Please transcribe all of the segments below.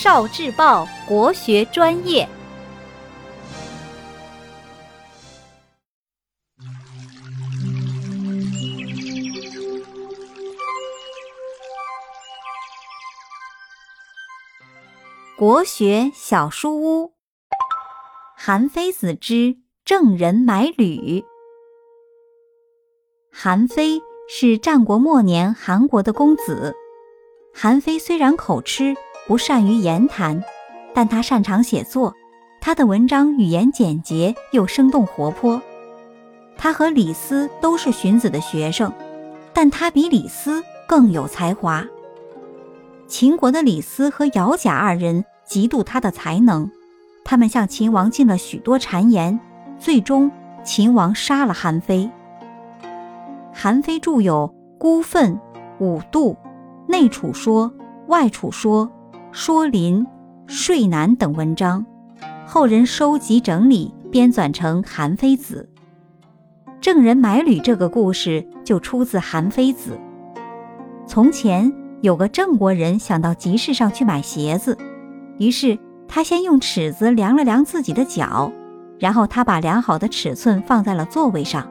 少智报国学专业。国学小书屋，韩非子之郑人买履。韩非是战国末年韩国的公子。韩非虽然口吃，不善于言谈，但他擅长写作。他的文章语言简洁又生动活泼。他和李斯都是荀子的学生，但他比李斯更有才华。秦国的李斯和姚贾二人嫉妒他的才能，他们向秦王进了许多谗言，最终秦王杀了韩非。韩非著有《孤愤》《五度》《内储说》《外储说》《说林》《说难》等文章，后人收集整理编纂成《韩非子》。郑人买履这个故事就出自《韩非子》。从前。有个郑国人想到集市上去买鞋子，于是他先用尺子量了量自己的脚，然后他把量好的尺寸放在了座位上。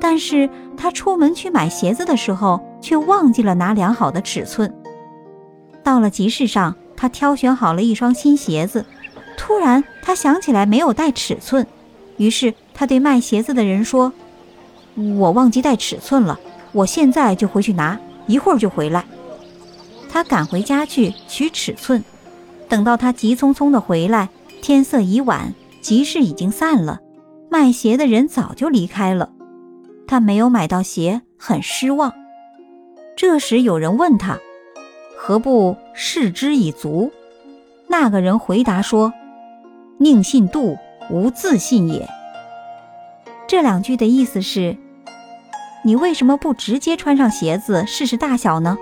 但是他出门去买鞋子的时候，却忘记了拿量好的尺寸。到了集市上，他挑选好了一双新鞋子，突然他想起来没有带尺寸，于是他对卖鞋子的人说：“我忘记带尺寸了，我现在就回去拿，一会儿就回来。”他赶回家去取尺寸，等到他急匆匆的回来，天色已晚，集市已经散了，卖鞋的人早就离开了。他没有买到鞋，很失望。这时有人问他：“何不视之以足？”那个人回答说：“宁信度，无自信也。”这两句的意思是：你为什么不直接穿上鞋子试试大小呢？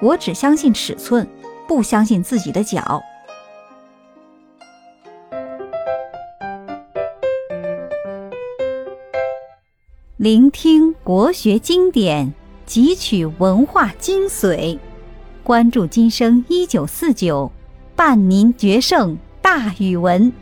我只相信尺寸，不相信自己的脚。聆听国学经典，汲取文化精髓，关注今生一九四九，伴您决胜大语文。